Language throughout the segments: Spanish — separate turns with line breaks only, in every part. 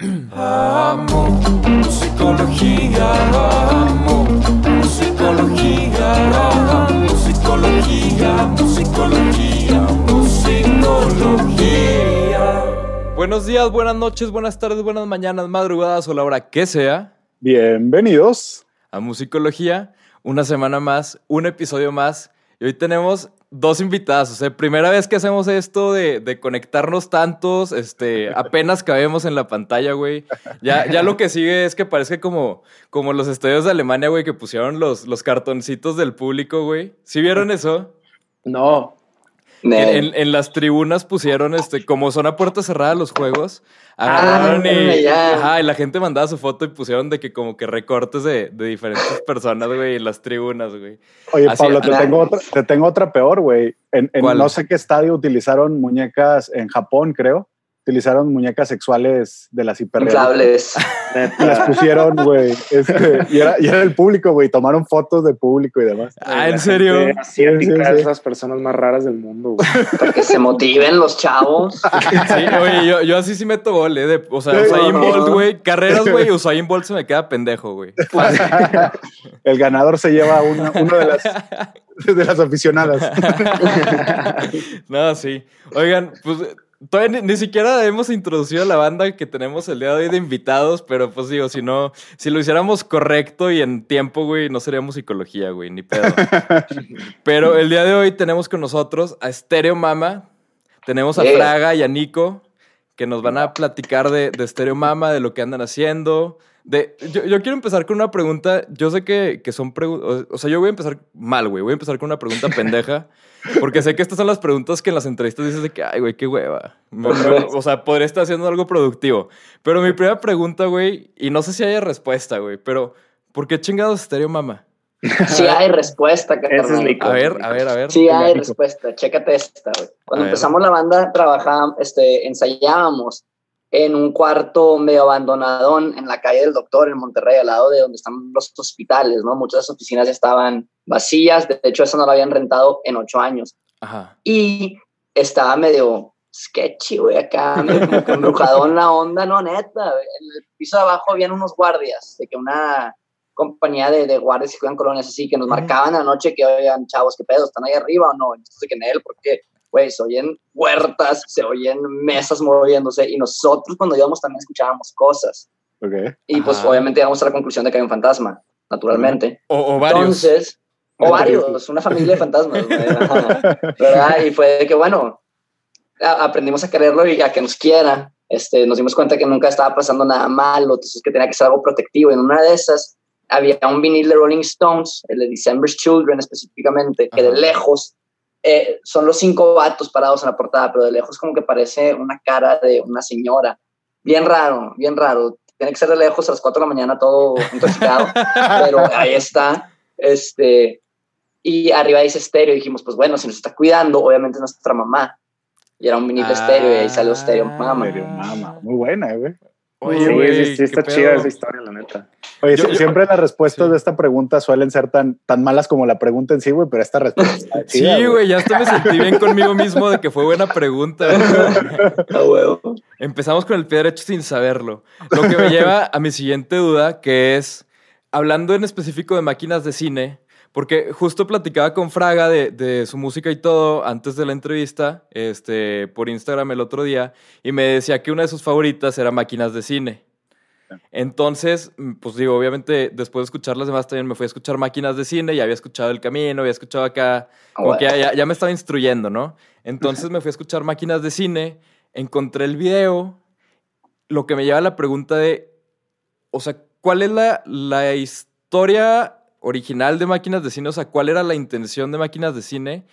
Amo musicología, amo musicología, amo musicología, musicología, musicología.
Buenos días, buenas noches, buenas tardes, buenas mañanas, madrugadas o la hora que sea
Bienvenidos.
a Musicología. Una semana más, un episodio más. Y hoy tenemos dos invitadas. O sea, primera vez que hacemos esto de, de conectarnos tantos, este, apenas cabemos en la pantalla, güey. Ya, ya lo que sigue es que parece como, como los estadios de Alemania, güey, que pusieron los, los cartoncitos del público, güey. ¿Sí vieron eso?
No.
En, en las tribunas pusieron, este, como son a puerta cerrada los juegos, agarraron
Ah,
y,
ya.
ajá, y la gente mandaba su foto y pusieron de que como que recortes de, de diferentes personas, güey, en las tribunas, güey.
Oye,
Así-
Pablo, te
ah,
tengo, otra, te tengo otra peor, güey. En, en no sé qué estadio utilizaron muñecas, en Japón, creo, utilizaron muñecas sexuales de las. Y las pusieron, güey. este, y, era, y era el público, güey. Tomaron fotos de público y demás.
Ah, ¿en serio?
asiática
Sí, sí, sí.
es las personas más raras del mundo, güey.
Para que se motiven los chavos.
Sí, oye, yo, yo así sí meto gol, ¿eh? De- o sea, Usain. Bolt, güey. Carreras, güey, Usain Bolt se me queda pendejo, güey.
El ganador se lleva una, uno de las, de las aficionadas.
no, sí. Oigan, pues todavía ni, ni siquiera hemos introducido a la banda que tenemos el día de hoy de invitados, pero pues digo, si no, si lo hiciéramos correcto y en tiempo, güey, no seríamos psicología, güey, ni pedo. pero el día de hoy tenemos con nosotros a Stereo Mama, tenemos a
Yeah.
Fraga y a Nico, que nos van a platicar de, de Stereo Mama, de lo que andan haciendo. De, yo, yo quiero empezar con una pregunta. Yo sé que, que son preguntas. O sea, yo voy a empezar mal, güey. Voy a empezar con una pregunta pendeja. Porque sé que estas son las preguntas que en las entrevistas dices de que, ay, güey, qué hueva. Me- me- o sea, podría estar haciendo algo productivo. Pero mi primera pregunta, güey, y no sé si haya respuesta, güey, pero ¿por qué chingados Stereo Mama?
Sí hay respuesta,
Ese es. Nico.
A ver, a ver, a ver.
Sí hay respuesta. Chécate esta, güey. Cuando empezamos la banda, trabajábamos, este, ensayábamos en un cuarto medio abandonadón en la calle del Doctor en Monterrey, al lado de donde están los hospitales, ¿no? Muchas oficinas estaban vacías. De hecho, eso no lo habían rentado en ocho años.
Ajá.
Y estaba medio sketchy, güey, acá, medio como que embrujadón la onda, no, neta. En el piso de abajo habían unos guardias, de que una compañía de, de guardias que cuidan colonias así, que nos marcaban anoche que, oigan, chavos, ¿qué pedo? ¿Están ahí arriba o no? Entonces, que en él, porque, güey, se oyen huertas, se oyen mesas moviéndose, y nosotros cuando íbamos también escuchábamos cosas.
Ok.
Y pues,
Ajá.
obviamente, llegamos a la conclusión de que hay un fantasma, naturalmente.
O, o varios.
Entonces, o varios, una familia de fantasmas, ¿verdad? Y fue de que, bueno, a- aprendimos a quererlo y a que nos quiera. Este, nos dimos cuenta que nunca estaba pasando nada malo, entonces que tenía que ser algo protectivo. Y en una de esas había un vinil de Rolling Stones, el de December's Children específicamente, que de
Ajá.
lejos eh, son los cinco vatos parados en la portada, pero de lejos como que parece una cara de una señora. Bien raro, bien raro. Tiene que ser de lejos a las 4 de la mañana todo intoxicado pero ahí está. Este, y arriba dice estéreo. Y dijimos, pues bueno, si nos está cuidando, obviamente es nuestra mamá. Y era un vinil de estéreo y ahí salió estéreo
Ah.
mama.
Mama. Muy buena, güey.
Oye,
Sí,
güey,
sí, sí, está
pedo.
chida esa historia, la neta.
Oye,
Yo-
sí-
yo-
siempre las respuestas
sí.
de esta pregunta suelen ser tan, tan malas como la pregunta en sí, güey, pero esta respuesta chida,
Sí, güey, ya hasta me sentí bien conmigo mismo de que fue buena pregunta.
huevo.
Empezamos con el pie derecho sin saberlo. Lo que me lleva a mi siguiente duda, que es, hablando en específico de máquinas de cine, porque justo platicaba con Fraga de, de su música y todo antes de la entrevista, este, por Instagram el otro día, y me decía que una de sus favoritas era máquinas de cine. Entonces, mm, pues digo, obviamente después de escuchar las demás también me fui a escuchar máquinas de cine, ya había escuchado El Camino, había escuchado acá, como que ya- ya me estaba instruyendo, ¿no? Entonces me fui a escuchar máquinas de cine, encontré el video, lo que me lleva a la pregunta de, o sea, ¿cuál es la, la historia original de máquinas de cine? O sea, ¿cuál era la intención de máquinas de cine?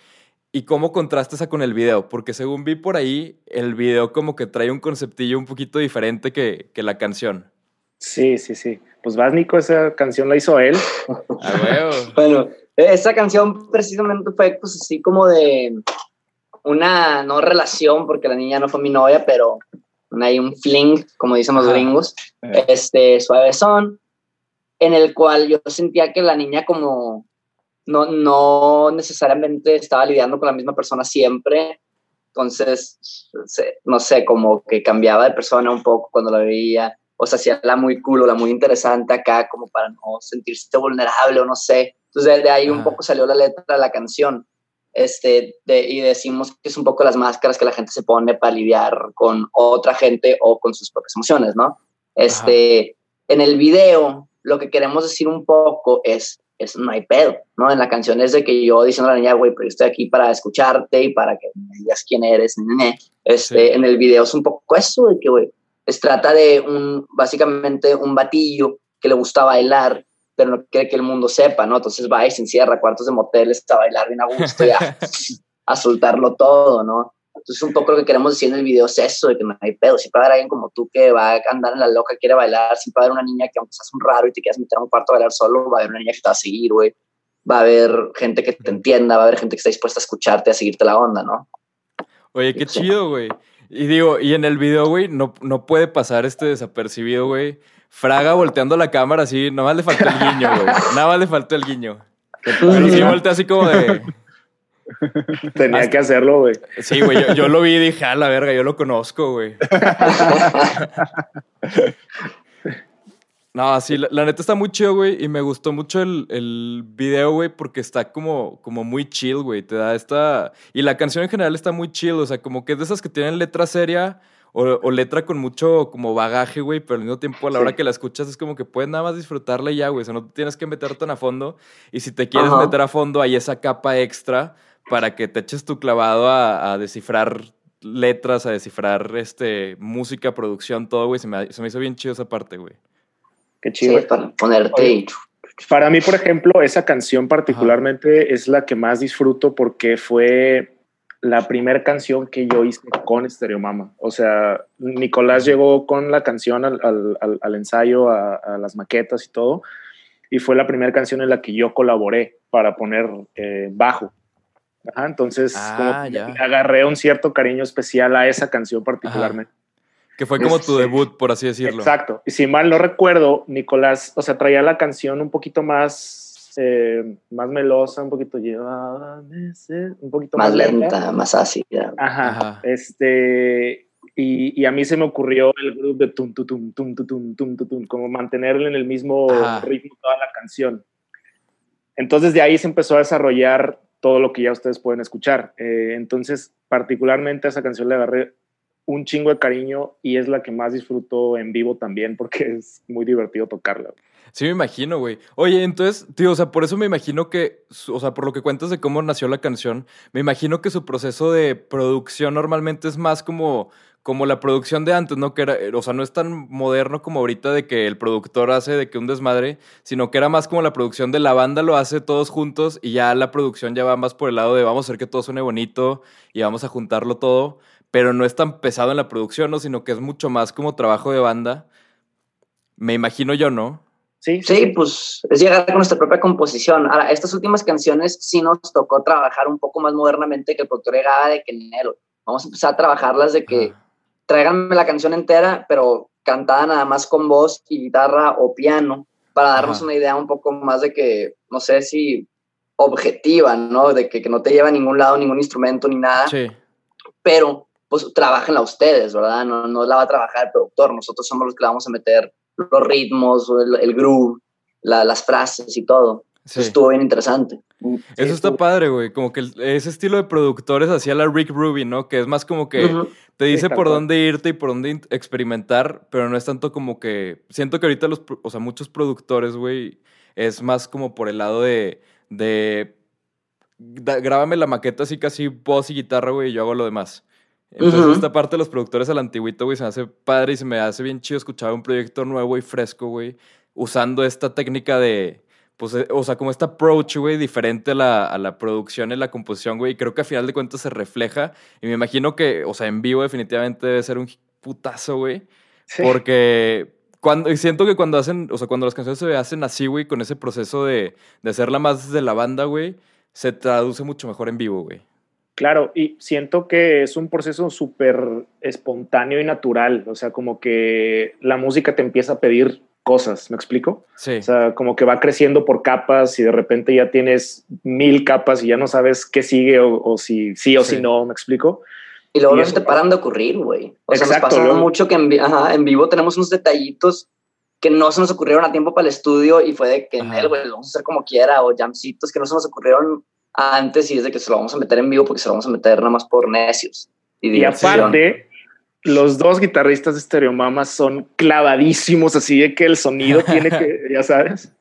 ¿Y cómo contrasta esa con el video? Porque según vi por ahí, el video como que trae un conceptillo un poquito diferente que, que la canción.
Sí, sí, sí. Pues vas, Nico, esa canción la hizo él.
A huevo.
Bueno, esa canción precisamente fue pues así como de una, no relación, porque la niña no fue mi novia, pero hay un fling, como dicen los
Ajá.
gringos,
Eh.
este, suavezón, en el cual yo sentía que la niña como no, no necesariamente estaba lidiando con la misma persona siempre, Entonces, no sé, como que cambiaba de persona un poco cuando la veía, o sea, hacía la muy cool o la muy interesante acá, como para no sentirse vulnerable o no sé. Entonces, de, ahí un
Ajá.
poco salió la letra de la canción. Este, de- y decimos que es un poco las máscaras que la gente se pone para lidiar con otra gente o con sus propias emociones, ¿no? Este, en el video, lo que queremos decir un poco es, es no hay pedo, ¿no? En la canción es de que yo diciendo a la niña, güey, pero yo estoy aquí para escucharte y para que me digas quién eres, nene. Este,
Sí.
en el video es un poco eso de que, güey, es trata de un, básicamente un batillo que le gusta bailar, pero no quiere que el mundo sepa, ¿no? Entonces va y se encierra a cuartos de moteles a bailar bien a gusto y a, a soltarlo todo, ¿no? Entonces un poco lo que queremos decir en el video es eso, de que no hay pedo. Siempre va a haber alguien como tú que va a andar en la loca, quiere bailar. Siempre va a haber una niña que aunque seas un raro y te quieras meter a un cuarto a bailar solo, va a haber una niña que te va a seguir, güey. Va a haber gente que te entienda, va a haber gente que está dispuesta a escucharte, a seguirte la onda, ¿no?
Oye, qué
Sí.
chido, güey. Y digo, y en el video, güey, no, no puede pasar este desapercibido, güey. Fraga volteando la cámara así, nada más le faltó el guiño, güey. Nada más le faltó el guiño. Pero sí voltea así como de.
Tenía
Hasta-
que hacerlo, güey.
Sí, güey, yo, yo lo vi y dije, a la verga, yo lo conozco, güey. No, sí, la, la neta está muy chido, güey, y me gustó mucho el, el video, güey, porque está como, como muy chill, güey, te da esta... Y la canción en general está muy chill, o sea, como que es de esas que tienen letra seria o, o letra con mucho como bagaje, güey, pero al mismo tiempo a la
Sí.
hora que la escuchas es como que puedes nada más disfrutarla y ya, güey, o sea, no tienes que meter tan a fondo, y si te quieres
Ajá.
meter a fondo hay esa capa extra para que te eches tu clavado a, a descifrar letras, a descifrar este, música, producción, todo, güey, se me, se me hizo bien chido esa parte, güey.
Qué
Sí,
chido.
para ponerte y...
Para mí, por ejemplo, esa canción particularmente es la que más disfruto porque fue la primera canción que yo hice con Stereo Mama. O sea, Nicolás llegó con la canción al, al- al- al ensayo, a, a las maquetas y todo, y fue la primera canción en la que yo colaboré para poner eh, bajo. Ajá, entonces
ah,
agarré un cierto cariño especial a esa canción particularmente.
Que fue como tu
este,
debut, por así decirlo.
Exacto. Y si mal no recuerdo, Nicolás, o sea, traía la canción un poquito más, eh, más melosa, un poquito llevada, un poquito
más, lenta, más ácida.
Ajá. Este, y, a mí se me ocurrió el grupo de tum, tum, tum, tum, tum, tum, tum, como mantenerlo en el mismo ritmo toda la canción. Entonces de ahí se empezó a desarrollar todo lo que ya ustedes pueden escuchar. Eh, entonces, particularmente a esa canción le agarré un chingo de cariño y es la que más disfruto en vivo también porque es muy divertido tocarla.
Sí, me imagino, güey. Oye, entonces, tío, o sea, por eso me imagino que, o sea, por lo que cuentas de cómo nació la canción, me imagino que su proceso de producción normalmente es más como, como la producción de antes, ¿no? Que era, o sea, no es tan moderno como ahorita de que el productor hace de que un desmadre, sino que era más como la producción de la banda lo hace todos juntos y ya la producción ya va más por el lado de vamos a hacer que todo suene bonito y vamos a juntarlo todo, pero no es tan pesado en la producción, ¿no? Sino que es mucho más como trabajo de banda. Me imagino yo, ¿no?
Sí,
Sí, pues es llegar con nuestra propia composición. Ahora, estas últimas canciones sí nos tocó trabajar un poco más modernamente que el productor llegaba de que enero. Vamos a empezar a trabajarlas de que. Tráiganme la canción entera, pero cantada nada más con voz y guitarra o piano, para darnos
Ajá.
una idea un poco más de que, no sé si objetiva, ¿no? De que, que no te lleva a ningún lado ningún instrumento ni nada,
Sí.
pero pues trabajenla ustedes, ¿verdad? No, no la va a trabajar el productor, nosotros somos los que le vamos a meter los ritmos, el, el groove, la- las frases y todo.
Sí.
Eso estuvo bien interesante.
Eso está padre, güey. Como que ese estilo de productores hacía la Rick Rubin, ¿no? Que es más como que te dice por dónde irte y por dónde experimentar, pero no es tanto como que. Siento que ahorita los, o sea, muchos productores, güey, es más como por el lado de. de da- grábame la maqueta así casi voz y guitarra, güey, y yo hago lo demás. Entonces, esta parte de los productores a la antigüita, güey, se me hace padre y se me hace bien chido escuchar un proyecto nuevo y fresco, güey, usando esta técnica de, pues, eh, o sea, como este approach, güey, diferente a la, a la producción y la composición, güey, y creo que a final de cuentas se refleja, y me imagino que, o sea, en vivo definitivamente debe ser un putazo, güey,
Sí.
porque cuando, siento que cuando hacen, o sea, cuando las canciones se hacen así, güey, con ese proceso de, de hacerla más de la banda, güey, se traduce mucho mejor en vivo, güey.
Claro, y siento que es un proceso súper espontáneo y natural, o sea, como que la música te empieza a pedir cosas, ¿me explico?
Sí.
O sea, como que va creciendo por capas y de repente ya tienes mil capas y ya no sabes qué sigue o, o si sí o
Sí.
si no, ¿me explico?
Y luego
Y
no
eso
se te
pasa.
paran de ocurrir, güey. O sea,
Exacto,
nos pasa
luego-
mucho que en, ajá, en vivo tenemos unos detallitos que no se nos ocurrieron a tiempo para el estudio y fue de que en él, güey, lo vamos a hacer como quiera, o jamcitos que no se nos ocurrieron antes y es de que se lo vamos a meter en vivo porque se lo vamos a meter nada más por necios. Y,
Y aparte, los dos guitarristas de Stereomama son clavadísimos, así de que el sonido tiene que, ya sabes.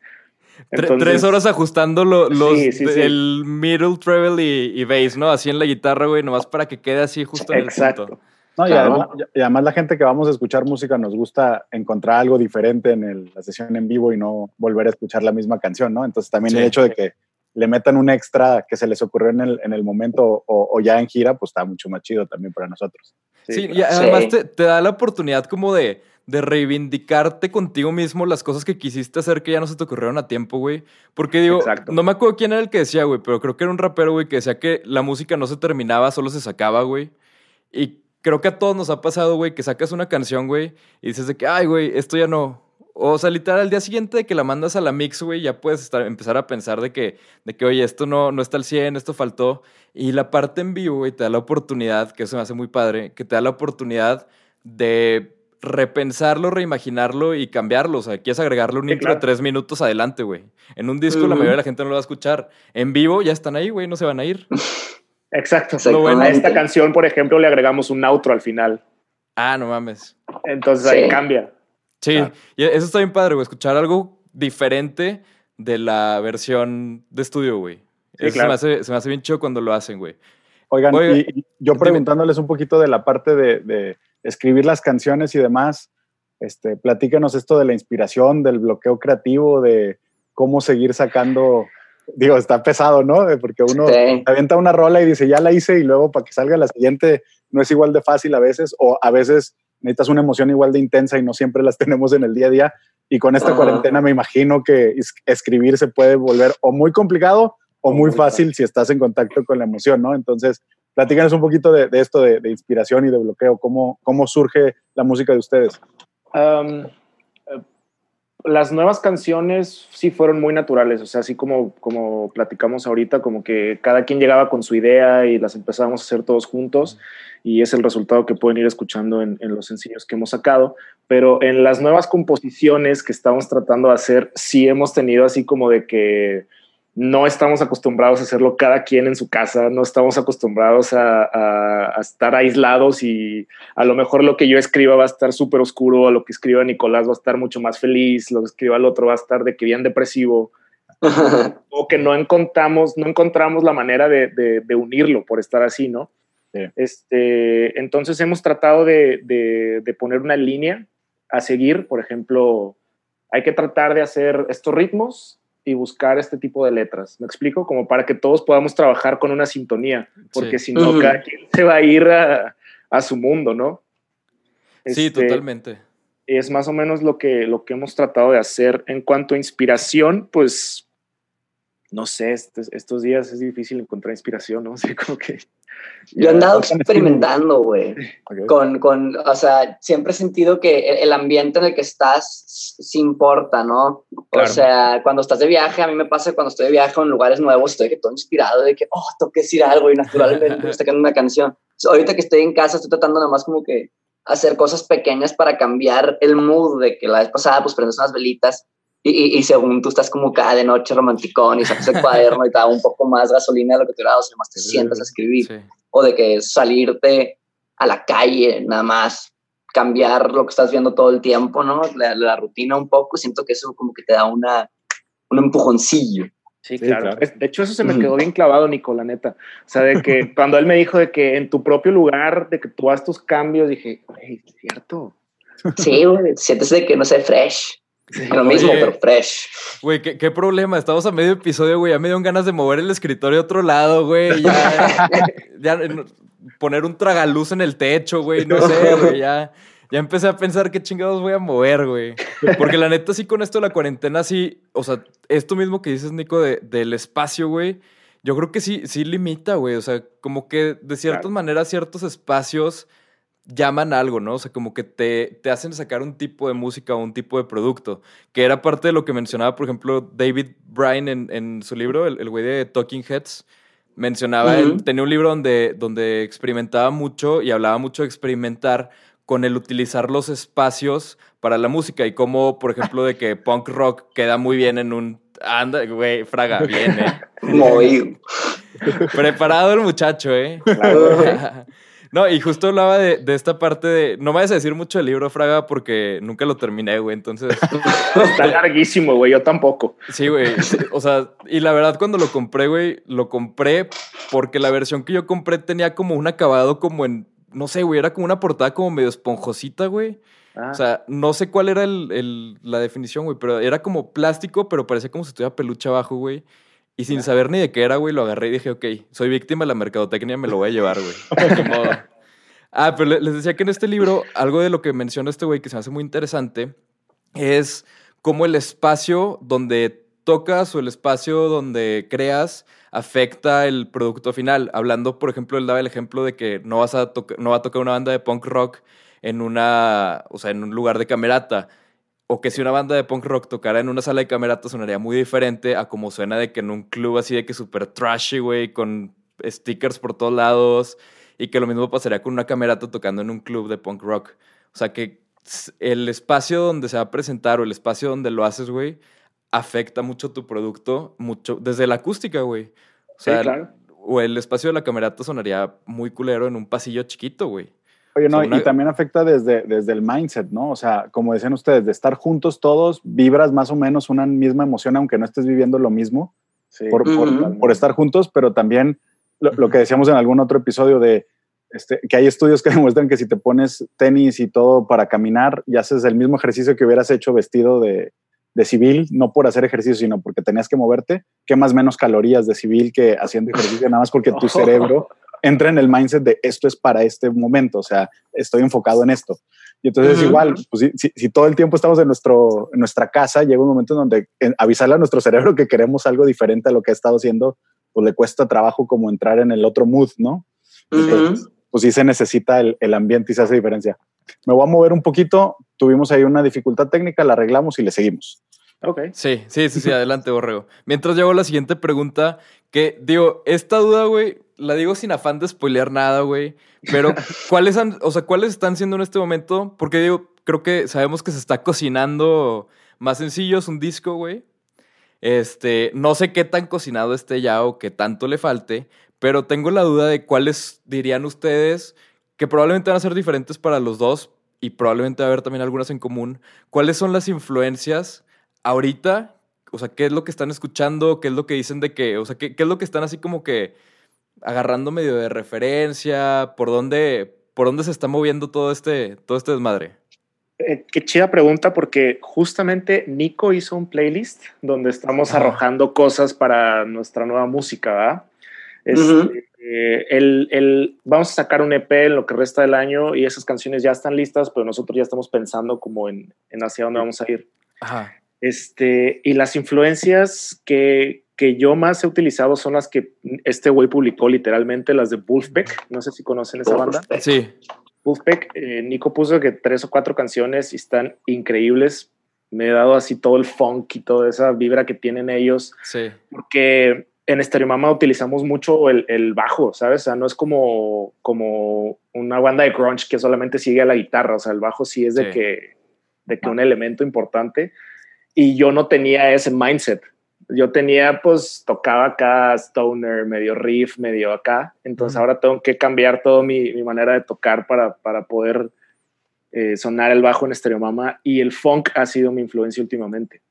Entonces,
tres horas ajustando lo- los,
Sí, sí, sí.
el middle, treble y, y bass, ¿no? Así en la guitarra, güey, nomás para que quede así justo en el
Exacto.
punto.
No, y,
Claro.
además, y además la gente que vamos a escuchar música nos gusta encontrar algo diferente en el- la sesión en vivo y no volver a escuchar la misma canción, ¿no? Entonces también
Sí.
el hecho de que le metan un extra que se les ocurrió en el, en el momento o, o ya en gira, pues está mucho más chido también para nosotros.
Sí, y
claro.
además
Sí.
te, te da la oportunidad como de, de reivindicarte contigo mismo las cosas que quisiste hacer que ya no se te ocurrieron a tiempo, güey. Porque digo,
Exacto.
no me acuerdo quién era el que decía, güey, pero creo que era un rapero, güey, que decía que la música no se terminaba, solo se sacaba, güey. Y creo que a todos nos ha pasado, güey, que sacas una canción, güey, y dices de que, ay, güey, esto ya no. O sea, literal, al día siguiente de que la mandas a la mix, güey, ya puedes estar, empezar a pensar de que, de que, oye, esto no, no está al 100, esto faltó. Y la parte en vivo, güey, te da la oportunidad, que eso me hace muy padre, que te da la oportunidad de repensarlo, reimaginarlo y cambiarlo. O sea, quieres agregarle un
Sí,
intro
claro.
de tres minutos adelante, güey. En un disco la mayoría de la gente no lo va a escuchar. En vivo ya están ahí, güey, no se van a ir.
Exacto.
Exactamente.
A esta canción, por ejemplo, le agregamos un outro al final.
Ah, no mames.
Entonces
Sí.
ahí cambia.
Sí,
Claro.
y eso está bien padre, güey. Escuchar algo diferente de la versión de estudio, güey.
Sí,
eso
claro.
se, me hace, se me hace bien chido cuando lo hacen, güey.
Oigan,
Oiga,
y, y yo preguntándoles un poquito de la parte de, de escribir las canciones y demás, este, platícanos esto de la inspiración, del bloqueo creativo, de cómo seguir sacando, digo, está pesado, ¿no? Porque uno
Sí.
avienta una rola y dice, ya la hice y luego para que salga la siguiente no es igual de fácil a veces, o a veces necesitas una emoción igual de intensa y no siempre las tenemos en el día a día. Y con esta cuarentena me imagino que es- escribir se puede volver o muy complicado o muy
muy
fácil si estás en contacto con la emoción, ¿no? Entonces, platícanos un poquito de, de esto de, de inspiración y de bloqueo, cómo, cómo surge la música de ustedes.
Um, las nuevas canciones sí fueron muy naturales, o sea, así como, como platicamos ahorita, como que cada quien llegaba con su idea y las empezábamos a hacer todos juntos y es el resultado que pueden ir escuchando en, en los sencillos que hemos sacado, pero en las nuevas composiciones que estamos tratando de hacer, sí hemos tenido así como de que no estamos acostumbrados a hacerlo cada quien en su casa, no estamos acostumbrados a, a- a estar aislados y a lo mejor lo que yo escriba va a estar súper oscuro, a lo que escriba Nicolás va a estar mucho más feliz, lo que escriba el otro va a estar de que bien depresivo, o que no encontramos, no encontramos la manera de, de- de unirlo por estar así, ¿no?
Sí.
Este, entonces hemos tratado de, de- de poner una línea a seguir, por ejemplo, hay que tratar de hacer estos ritmos y buscar este tipo de letras. ¿Me explico? Como para que todos podamos trabajar con una sintonía, porque
Sí.
si no, cada quien se va a ir a, a su mundo, ¿no?
Sí,
Este,
totalmente.
Es más o menos lo que, lo que hemos tratado de hacer. En cuanto a inspiración, pues, no sé, estos, estos días es difícil encontrar inspiración, ¿no? Así como que...
Yo he andado experimentando, güey.
Ok.
Con, con, o sea, siempre he sentido que el, ambiente en el que estás sí importa, ¿no? O
Claro.
sea, cuando estás de viaje, a mí me pasa cuando estoy de viaje en lugares nuevos, estoy que todo inspirado de que, oh, tengo que decir algo y naturalmente estoy sacando una canción. Ahorita que estoy en casa, estoy tratando nada más como que hacer cosas pequeñas para cambiar el mood de que la vez pasada, pues prendes unas velitas y, y, y según tú estás como cada de noche romanticón y sacas el cuaderno y te da un poco más gasolina de lo que te da, o sea, más te sientas a escribir
Sí.
o de que salirte a la calle, nada más cambiar lo que estás viendo todo el tiempo, ¿no? La, la rutina un poco, siento que eso como que te da una, un empujoncillo.
Sí,
Sí,
claro.
claro.
De hecho, eso se me quedó bien clavado, Nico, la neta. O sea, de que cuando él me dijo de que en tu propio lugar, de que tú haces tus cambios, dije, "Güey, cierto.
Sí, güey, sientes de que, no sé, fresh. Lo mismo, pero fresh.
Güey, ¿qué, qué problema. Estamos a medio episodio, güey. Ya me dieron ganas de mover el escritorio a otro lado, güey. Ya, ya, poner un tragaluz en el techo, güey. No sé, güey. Ya, ya empecé a pensar qué chingados voy a mover, güey. Porque la neta, sí, con esto de la cuarentena, sí. O sea, esto mismo que dices, Nico, de- del espacio, güey. Yo creo que sí, sí limita, güey. O sea, como que de ciertas
Claro.
maneras, ciertos espacios llaman algo, ¿no? O sea, como que te, te hacen sacar un tipo de música o un tipo de producto, que era parte de lo que mencionaba, por ejemplo, David Bryan en, en su libro, el el güey de Talking Heads, mencionaba, él
Ujú.
tenía un libro donde, donde experimentaba mucho y hablaba mucho de experimentar con el utilizar los espacios para la música y cómo, por ejemplo, de que punk rock queda muy bien en un... Anda, güey, Fraga, bien, ¿eh?
Muy.
Preparado el muchacho, ¿eh? No, y justo hablaba de, de esta parte de... No me vayas a decir mucho del libro, Fraga, porque nunca lo terminé, güey. Entonces,
Está larguísimo, güey. Yo tampoco.
sí, güey. o sea, y la verdad cuando lo compré, güey, lo compré porque la versión que yo compré tenía como un acabado como en... No sé, güey, era como una portada como medio esponjosita, güey.
Ah,
O sea, no sé cuál era el- el- la definición, güey, pero era como plástico, pero parecía como si tuviera peluche abajo, güey. Y sin saber ni de qué era, güey, lo agarré y dije, ok, soy víctima de la mercadotecnia, me lo voy a llevar, güey. Ah, pero le- les decía que en este libro, algo de lo que menciona este güey que se me hace muy interesante, es cómo el espacio donde tocas o el espacio donde creas afecta el producto final. Hablando, por ejemplo, él daba el ejemplo de que no, vas a no va a tocar una banda de punk rock en una, o sea, en un lugar de camerata. O que si una banda de punk rock tocara en una sala de camerata sonaría muy diferente a como suena de que en un club así de que súper trashy, güey, con stickers por todos lados. Y que lo mismo pasaría con una camerata tocando en un club de punk rock. O sea que el espacio donde se va a presentar o el espacio donde lo haces, güey, afecta mucho tu producto, mucho, desde la acústica, güey. O
Sí,
sea,
claro.
o el espacio de la camerata sonaría muy culero en un pasillo chiquito, güey.
Oye, no, y también afecta desde, desde el mindset, ¿no? O sea, como decían ustedes, de estar juntos todos, vibras más o menos una misma emoción, aunque no estés viviendo lo mismo
Sí.
por, por-
Ujú.
por estar juntos, pero también lo, lo que decíamos en algún otro episodio de este, que hay estudios que demuestran que si te pones tenis y todo para caminar y haces el mismo ejercicio que hubieras hecho vestido de, de civil, no por hacer ejercicio, sino porque tenías que moverte, quemas menos calorías de civil que haciendo ejercicio, nada más porque tu cerebro entra en el mindset de esto es para este momento, o sea, estoy enfocado en esto. Y entonces
Ujú.
igual, pues, si, si- si todo el tiempo estamos en, nuestro, en nuestra casa, llega un momento en donde avisarle a nuestro cerebro que queremos algo diferente a lo que ha estado haciendo, pues le cuesta trabajo como entrar en el otro mood, ¿no? Entonces, pues sí se necesita el, el ambiente y se hace diferencia. Me voy a mover un poquito, tuvimos ahí una dificultad técnica, la arreglamos y le seguimos.
Ok.
Sí, sí, sí, sí, adelante, Borrego. Mientras hago la siguiente pregunta, que digo, esta duda, güey, la digo sin afán de spoilear nada, güey, pero ¿cuáles han, o sea, cuáles están siendo en este momento? Porque digo, creo que sabemos que se está cocinando más sencillos un disco, güey. Este, no sé qué tan cocinado esté ya o qué tanto le falte, pero tengo la duda de cuáles dirían ustedes que probablemente van a ser diferentes para los dos y probablemente va a haber también algunas en común. ¿Cuáles son las influencias ahorita? O sea, ¿qué es lo que están escuchando? ¿Qué es lo que dicen de que, o sea, qué, qué es lo que están así como que agarrando medio de referencia? ¿Por dónde, por dónde se está moviendo todo este, todo este desmadre?
Eh, qué chida pregunta porque justamente Nico hizo un playlist donde estamos arrojando cosas para nuestra nueva música, ¿verdad? Este,
Ujú.
eh, el- el- vamos a sacar un EP en lo que resta del año y esas canciones ya están listas, pero nosotros ya estamos pensando como en, en hacia dónde vamos a ir.
Ajá.
Este, y las influencias que, que yo más he utilizado son las que este güey publicó literalmente, las de Wolfpack. No sé si conocen esa banda.
Sí.
Wolfpack, eh, Nico puso que tres o cuatro canciones y están increíbles. Me he dado así todo el funk y toda esa vibra que tienen ellos,
Sí.
porque en Stereo Mama utilizamos mucho el, el bajo, ¿sabes? O sea, no es como, como una banda de grunge que solamente sigue a la guitarra, o sea, el bajo sí es de,
Sí.
que, de que un elemento importante. Y yo no tenía ese mindset. Yo tenía, pues, tocaba acá stoner, medio riff, medio acá. Entonces ahora tengo que cambiar toda mi, mi manera de tocar para, para poder eh, sonar el bajo en Stereo Mama. Y el funk ha sido mi influencia últimamente.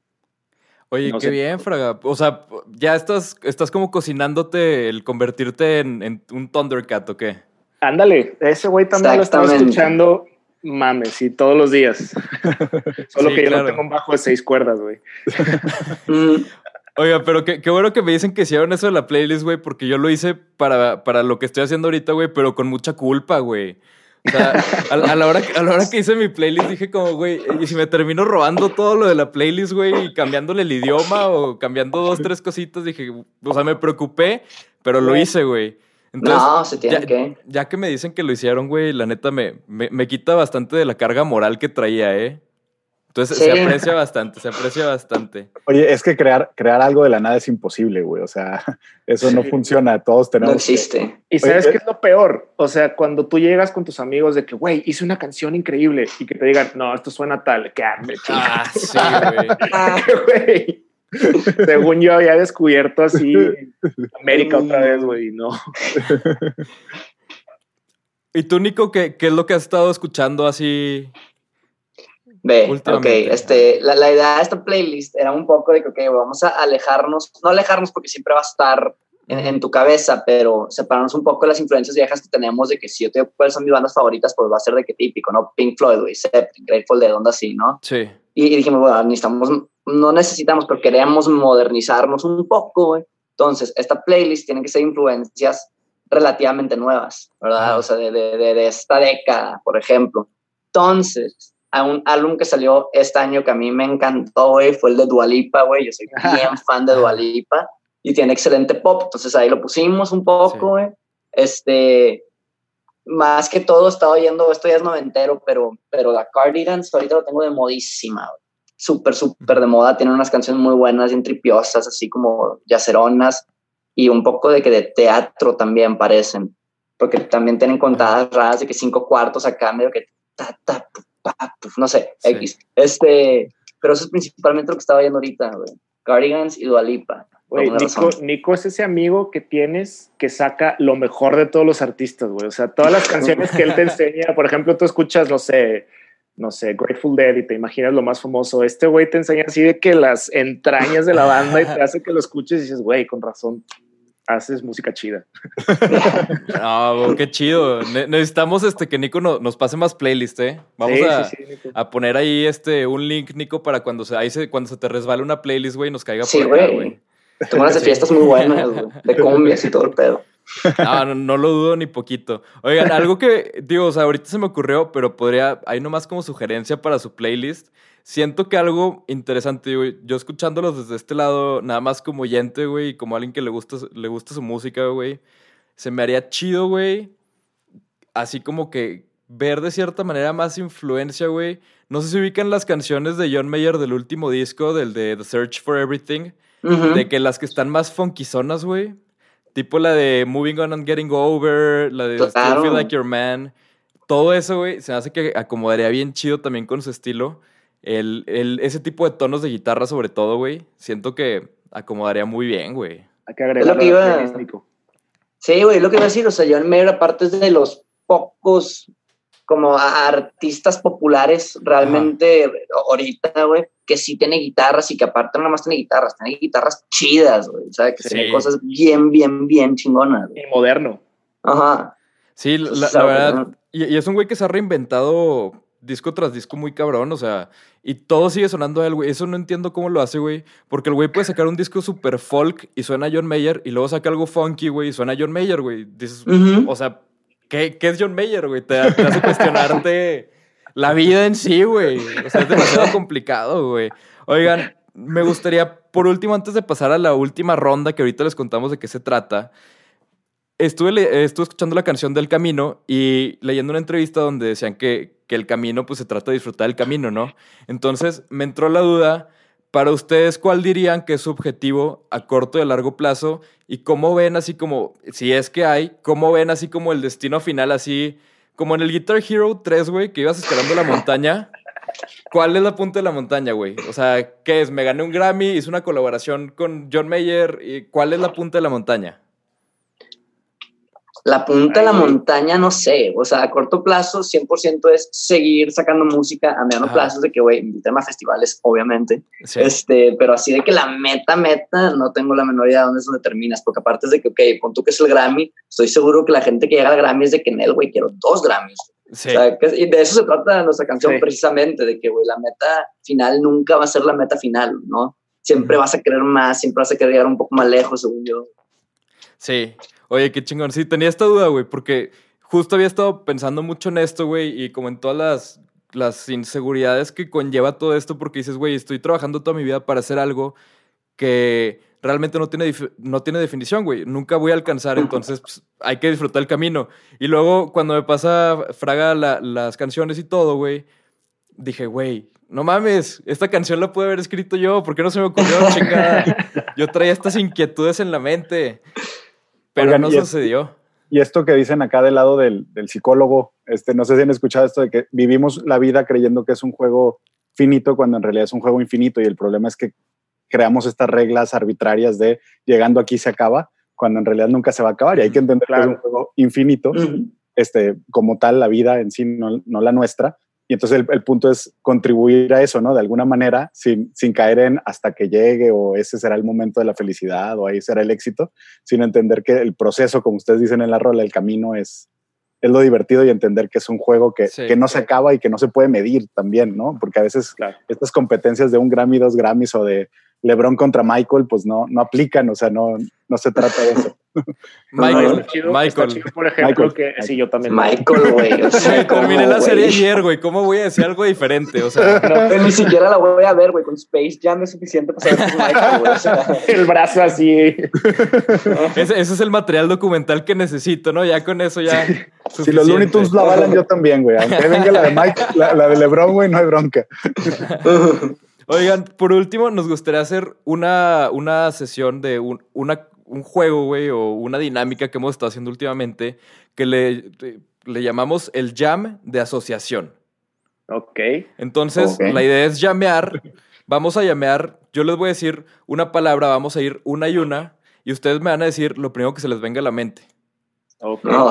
Oye,
No
qué
sé.
bien, Fraga. O sea, ya estás, estás como cocinándote el convertirte en, en un Thundercat, ¿o qué?
Ándale, ese güey también lo estaba escuchando, mames, y todos los días. Solo
Sí,
que yo
claro.
no tengo un bajo de seis cuerdas, güey.
Oiga, pero qué, qué bueno que me dicen que hicieron eso de la playlist, güey, porque yo lo hice para, para lo que estoy haciendo ahorita, güey, pero con mucha culpa, güey. O sea, a, a la hora, a la hora que hice mi playlist dije como, güey, ¿y si me termino robando todo lo de la playlist, güey, y cambiándole el idioma o cambiando dos, tres cositas? Dije, o sea, me preocupé, pero lo hice, güey. Entonces,
no, se tiene
ya,
que.
ya que me dicen que lo hicieron, güey, la neta me, me, me quita bastante de la carga moral que traía, ¿eh? Entonces
Sí.
se aprecia bastante, se aprecia bastante.
Oye, es que crear, crear algo de la nada es imposible, güey. O sea, eso no funciona. Todos
No
tenemos.
existe.
¿Y sabes
Oye,
qué es lo peor? O sea, cuando tú llegas con tus amigos de que, güey, hice una canción increíble y que te digan, no, esto suena tal, que hambre,
Ah, sí, güey.
güey. Según yo había descubierto así América otra vez, güey, y no.
¿Y tú, Nico, qué, qué es lo que has estado escuchando así?
Ve, ok, este, la, la idea de esta playlist era un poco de que, ok, vamos a alejarnos, no alejarnos porque siempre va a estar en, en tu cabeza, pero separarnos un poco de las influencias viejas que tenemos de que si yo te digo cuáles son mis bandas favoritas, pues va a ser de que típico, ¿no? Pink Floyd, güey, Grateful Dead, onda así, ¿no?
Sí.
Y, y dijimos, bueno, necesitamos, no necesitamos, pero queremos modernizarnos un poco, güey. Entonces, esta playlist tiene que ser influencias relativamente nuevas, ¿verdad?
Ajá.
O sea, de, de, de, de esta década, por ejemplo. Entonces, a un álbum que salió este año que a mí me encantó, güey, fue el de Dualipa, güey. Yo soy bien fan de Dualipa y tiene excelente pop. Entonces ahí lo pusimos un poco, güey. Este, más que todo he estado oyendo, esto ya es noventero, pero, pero la Cardigans ahorita lo tengo de modísima, güey. Súper, súper de moda. Tiene unas canciones muy buenas, bien tripiosas, así como yaceronas y un poco de que de teatro también parecen. Porque también tienen contadas raras de que cinco cuartos acá, medio que ta, ta, no sé,
Sí.
X. Este, pero eso es principalmente lo que estaba oyendo ahorita, güey. Cardigans y Dualipa.
Güey, Nico,
razón.
Nico es ese amigo que tienes que saca lo mejor de todos los artistas, güey. O sea, todas las canciones que él te enseña, por ejemplo, tú escuchas, no sé, no sé, Grateful Dead y te imaginas lo más famoso. Este güey te enseña así de que las entrañas de la banda y te hace que lo escuches y dices, güey, con razón, haces música chida.
Ah, güey, qué chido. Ne- necesitamos este, que Nico no- nos pase más playlist, ¿eh? Vamos
Sí,
a,
sí, sí, Nico.
a poner ahí este, un link, Nico, para cuando se, ahí se, cuando se te resbale una playlist, güey, nos caiga
Sí,
por acá,
güey. unas de fiestas muy buenas, güey, de cumbias y todo el pedo.
No, no, no lo dudo ni poquito. Oigan, algo que, digo, o sea, ahorita se me ocurrió, pero podría, ahí nomás como sugerencia para su playlist. Siento que algo interesante, güey, yo escuchándolos desde este lado, nada más como oyente, güey, y como alguien que le gusta, le gusta su música, güey, se me haría chido, güey, así como que ver de cierta manera más influencia, güey. No sé si ubican las canciones de John Mayer del último disco, del de The Search for Everything. De que las que están más funkizonas, güey. Tipo la de Moving On and Getting Over, la de Still. Feel Like Your Man. Todo eso, güey, se me hace que acomodaría bien chido también con su estilo. El, el- ese tipo de tonos de guitarra, sobre todo, güey. Siento que acomodaría muy bien, güey.
Hay que agregar
que iba-. Sí, güey, lo que iba a decir, o sea, John Mayer, aparte es de los pocos como artistas populares realmente ahorita, güey, que sí tiene guitarras y que aparte no nada más tiene guitarras, tiene guitarras chidas, güey, o sea, que
Sí.
tiene cosas bien, bien, bien chingonas, güey.
Y moderno.
Ajá.
Sí, la, verdad. Y, y es un güey que se ha reinventado disco tras disco muy cabrón, o sea, y todo sigue sonando a él, güey. Eso no entiendo cómo lo hace, güey. Porque el güey puede sacar un disco super folk y suena a John Mayer, y luego saca algo funky, güey, y suena a John Mayer, güey. Dices, o sea, ¿qué, qué es John Mayer, güey? Te, te hace cuestionarte la vida en sí, güey. O sea, es demasiado complicado, güey. Oigan, me gustaría, por último, antes de pasar a la última ronda, que ahorita les contamos de qué se trata, estuve, le- estuve escuchando la canción del camino y leyendo una entrevista donde decían que, que el camino, pues se trata de disfrutar del camino, ¿no? Entonces, me entró la duda. Para ustedes, ¿cuál dirían que es su objetivo a corto y a largo plazo? ¿Y cómo ven así como, si es que hay, cómo ven así como el destino final, así como en el Guitar Hero 3, güey, que ibas escalando la montaña? ¿Cuál es la punta de la montaña, güey? O sea, ¿qué es? Me gané un Grammy, hice una colaboración con John Mayer. ¿y ¿Cuál es la punta de la montaña?
La punta de la montaña, no sé, o sea, a corto plazo 100% es seguir sacando música, a mediano
Ajá.
plazo es de que, güey, invitarme a festivales, obviamente,
Sí.
Este, pero así de que la meta, meta, no tengo la menor idea de dónde es donde terminas, porque aparte es de que, ok, con tú que es el Grammy, estoy seguro que la gente que llega al Grammy es de que en él, güey, quiero dos Grammys.
Sí.
O sea, que- y de eso se trata nuestra canción
Sí.
precisamente, de que, güey, la meta final nunca va a ser la meta final, ¿no? Siempre vas a querer más, siempre vas a querer llegar un poco más lejos, según yo.
Sí. Oye, qué chingón. Sí, tenía esta duda, güey, porque justo había estado pensando mucho en esto, güey, y como en todas las, las inseguridades que conlleva todo esto, porque dices, güey, estoy trabajando toda mi vida para hacer algo que realmente no tiene, no tiene definición, güey. Nunca voy a alcanzar, entonces pues, hay que disfrutar el camino. Y luego, cuando me pasa Fraga la- las canciones y todo, güey, dije, güey, no mames, esta canción la pude haber escrito yo, ¿por qué no se me ocurrió, chingada? Yo traía estas inquietudes en la mente, pero
Oigan,
no sucedió.
Y esto que dicen acá del lado del, del psicólogo, este, no sé si han escuchado esto de que vivimos la vida creyendo que es un juego finito cuando en realidad es un juego infinito y el problema es que creamos estas reglas arbitrarias de llegando aquí se acaba, cuando en realidad nunca se va a acabar y hay que entender que es un juego infinito, este, como tal la vida en sí, no, no la nuestra. Y entonces el, el punto es contribuir a eso, ¿no? De alguna manera, sin, sin caer en hasta que llegue o ese será el momento de la felicidad o ahí será el éxito, sino entender que el proceso, como ustedes dicen en la rola, el camino es, es lo divertido y entender que es un juego que,
Sí.
que no se acaba y que no se puede medir también, ¿no? Porque a veces
Claro.
estas competencias de un Grammy, dos Grammys o de LeBron contra Michael, pues no, no aplican, o sea, no, no se trata de eso.
Michael,
Está chido,
Michael.
chido, por ejemplo,
Michael.
que sí, yo también.
Michael, güey. O sea,
Güey, terminé
¿cómo,
la serie ayer, güey. ¿Cómo voy a decir algo diferente? O sea,
Pero ni siquiera la voy a ver, güey. Con Space Jam es suficiente para saber que es Michael, güey. O sea,
El brazo así.
ese, ese es el material documental que necesito, ¿no? Ya con eso ya.
Si los Looney Tunes lo avalan, yo también, güey. Aunque venga la de Mike, la, la de LeBron, güey, no hay bronca.
Oigan, por último, nos gustaría hacer una, una sesión de un, una- un juego, güey, o una dinámica que hemos estado haciendo últimamente que le, le llamamos el jam de asociación.
Ok.
Entonces, la idea es llamear. Vamos a llamear. Yo les voy a decir una palabra, vamos a ir una y una, y ustedes me van a decir lo primero que se les venga a la mente.
Ok.
no.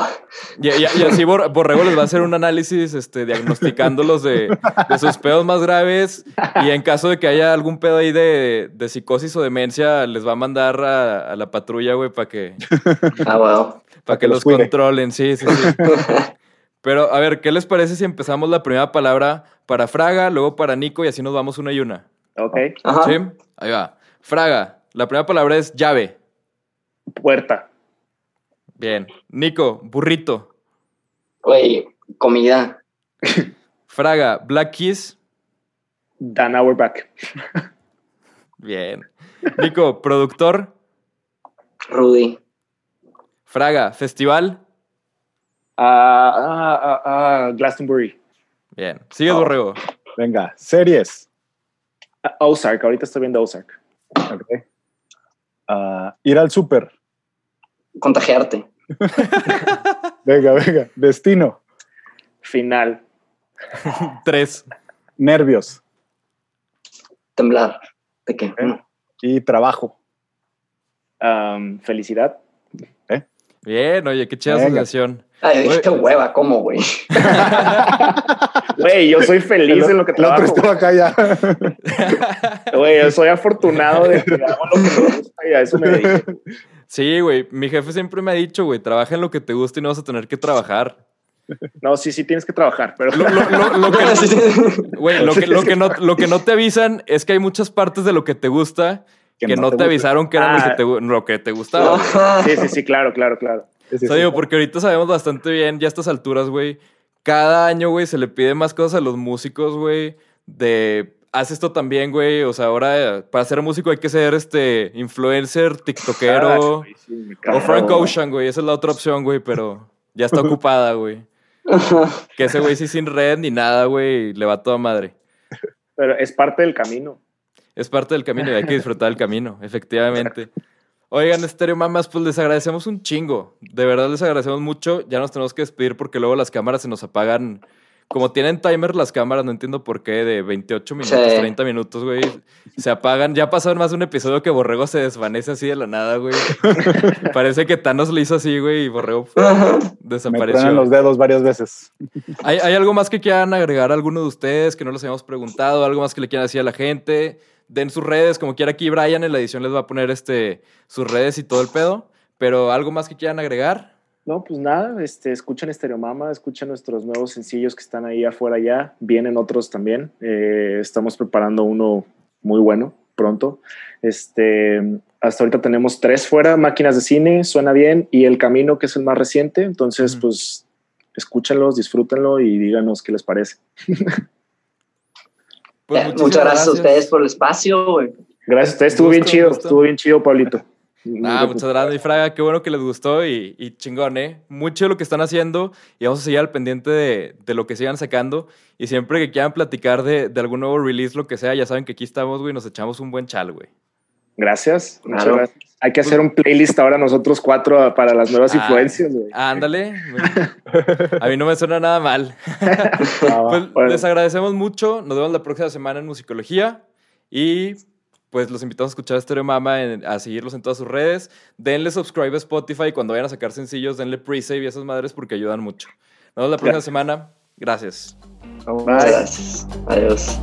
Y, y- y así Bor- Borrego les va a hacer un análisis este, diagnosticándolos de, de sus pedos más graves y en caso de que haya algún pedo ahí de, de psicosis o demencia, les va a mandar a, a la patrulla, güey, para que,
Ah, bueno.
que,
los
controlen. Sí, sí, sí. Pero, a ver, ¿qué les parece si empezamos la primera palabra para Fraga, luego para Nico y así nos vamos una y una?
Ok.
Ajá.
¿Sí? Ahí va. Fraga, la primera palabra es llave.
Puerta.
Bien. Nico, burrito.
Güey, comida.
Fraga, Black Keys.
Dan Auerbach.
Bien. Nico, productor.
Rudy.
Fraga, festival.
Ah, ah, ah, ah, Glastonbury.
Bien. Sigue
Oh.
Borrego.
Venga, series.
Ah, Ozark. Ahorita estoy viendo Ozark.
Ok. Ah, ir al súper.
Contagiarte.
Venga, venga. Destino.
Final.
Tres.
Nervios.
Temblar. ¿De qué?
Ok. Y trabajo.
Felicidad.
Bien, oye, qué chida
Venga.
asociación.
Ay, dijiste hueva, ¿cómo, güey?
Güey, yo soy feliz en lo que
El otro
trabajo.
acá ya.
Güey, yo soy afortunado de que hago lo que me gusta y a eso me dedico.
Sí, güey. Mi jefe siempre me ha dicho, güey, trabaja en lo que te gusta y no vas a tener que trabajar.
No, sí, sí tienes que trabajar, pero
Lo, lo- lo- lo que, lo, no, lo que no te avisan es que hay muchas partes de lo que te gusta que,
Que
no,
no
te, avisaron que era lo,
Ah.
que te, gu- lo que te gustaba.
sí, sí, sí, claro, claro, claro.
Sí, sí,
O sea,
sí.
digo, porque ahorita sabemos bastante bien, ya a estas alturas, güey. Cada año, güey, se le pide más cosas a los músicos, güey. De haz esto también, güey. O sea, ahora eh, para ser músico hay que ser este influencer, tiktokero.
Ay, sí, me
O. Frank Ocean, güey. Esa es la otra opción, güey, pero ya está ocupada, güey. Que ese güey sí sin red ni nada, güey. Le va toda madre.
Pero es parte del camino.
Es parte del camino y hay que disfrutar del camino, efectivamente. Oigan, Estéreo Mamas, pues les agradecemos un chingo. De verdad les agradecemos mucho. Ya nos tenemos que despedir porque luego las cámaras se nos apagan. Como tienen timer las cámaras, no entiendo por qué, de 28 minutos,
Sí.
30 minutos, güey. Se apagan. Ya pasaron más de un episodio que Borrego se desvanece así de la nada, güey. Parece que Thanos lo hizo así, güey, y Borrego pf,
Me
desapareció.
los dedos varias veces.
¿Hay, hay algo más que quieran agregar a alguno de ustedes que no les hayamos preguntado? ¿Algo más que le quieran decir a la gente? Den sus redes, como quiera aquí Brian en la edición les va a poner este, sus redes y todo el pedo. Pero algo más que quieran agregar.
No, pues nada, este, escuchen Estereomama, escuchen nuestros nuevos sencillos que están ahí afuera ya, vienen otros también, eh, estamos preparando uno muy bueno pronto. Este, hasta ahorita tenemos tres fuera, Máquinas de Cine, suena bien, y El Camino, que es el más reciente, entonces pues escúchenlos, disfrútenlo y díganos qué les parece.
Pues muchísimas
Muchas gracias, a ustedes por el espacio, güey.
Gracias a ustedes, estuvo bien chido,
gusto.
estuvo bien chido, Pablito.
Ah, muchas gracias, mi Fraga. Qué bueno que les gustó y, y, chingón, ¿eh? Mucho de lo que están haciendo y vamos a seguir al pendiente de, de lo que sigan sacando. Y siempre que quieran platicar de, de, algún nuevo release, lo que sea, ya saben que aquí estamos, güey, nos echamos un buen chal, güey.
Gracias, muchas gracias. Hay que hacer un playlist ahora nosotros cuatro para las nuevas ah, influencias, güey.
Ándale. a mí no me suena nada mal. pues les agradecemos mucho. Nos vemos la próxima semana en Musicología. Y pues los invitamos a escuchar Estéreo Mama, a seguirlos en todas sus redes. Denle subscribe a Spotify y cuando vayan a sacar sencillos, denle pre-save y esas madres porque ayudan mucho. Nos vemos la próxima semana. Gracias.
Gracias. Adiós.